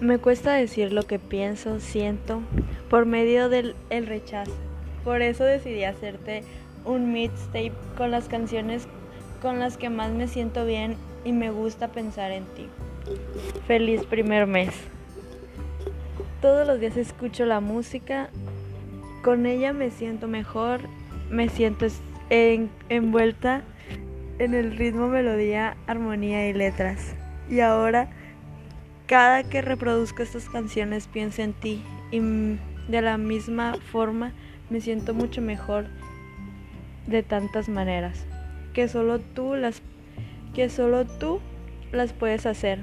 Me cuesta decir lo que pienso, siento, por medio del el rechazo. Por eso decidí hacerte un mixtape con las canciones con las que más me siento bien y me gusta pensar en ti. Feliz primer mes. Todos los días escucho la música, con ella me siento mejor, me siento en- envuelta en el ritmo, melodía, armonía y letras. Y ahora, cada que reproduzco estas canciones pienso en ti y de la misma forma me siento mucho mejor de tantas maneras que solo tú las que solo tú las puedes hacer.